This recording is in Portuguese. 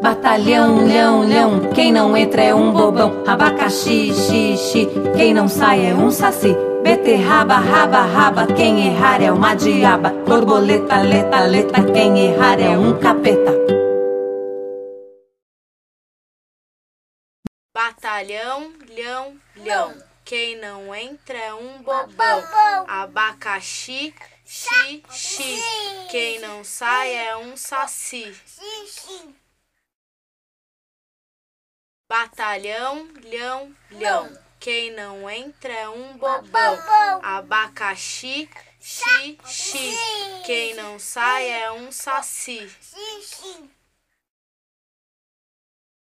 Batalhão, leão, leão, quem não entra é um bobão. Abacaxi, xixi, quem não sai é um saci. Beterraba, raba, raba, quem errar é uma diaba. Borboleta, leta, leta, quem errar é um capeta. Batalhão, leão, leão. Quem não entra é um bobão. Abacaxi, xixi. Quem não sai é um saci. Batalhão, leão, leão. Quem não entra é um bobão. Abacaxi, xixi. Quem não sai é um saci.